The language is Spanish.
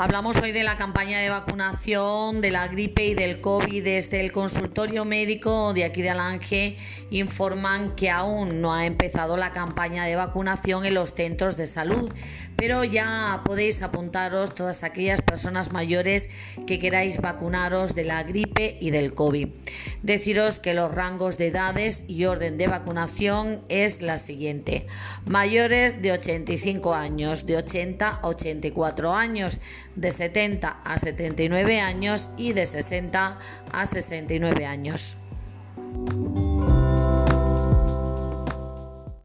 Hablamos hoy de la campaña de vacunación de la gripe y del COVID. Desde el consultorio médico de aquí de Alange informan que aún no ha empezado la campaña de vacunación en los centros de salud, pero ya podéis apuntaros todas aquellas personas mayores que queráis vacunaros de la gripe y del COVID. Deciros que los rangos de edades y orden de vacunación es la siguiente. Mayores de 85 años, de 80 a 84 años, de 70 a 79 años y de 60 a 69 años.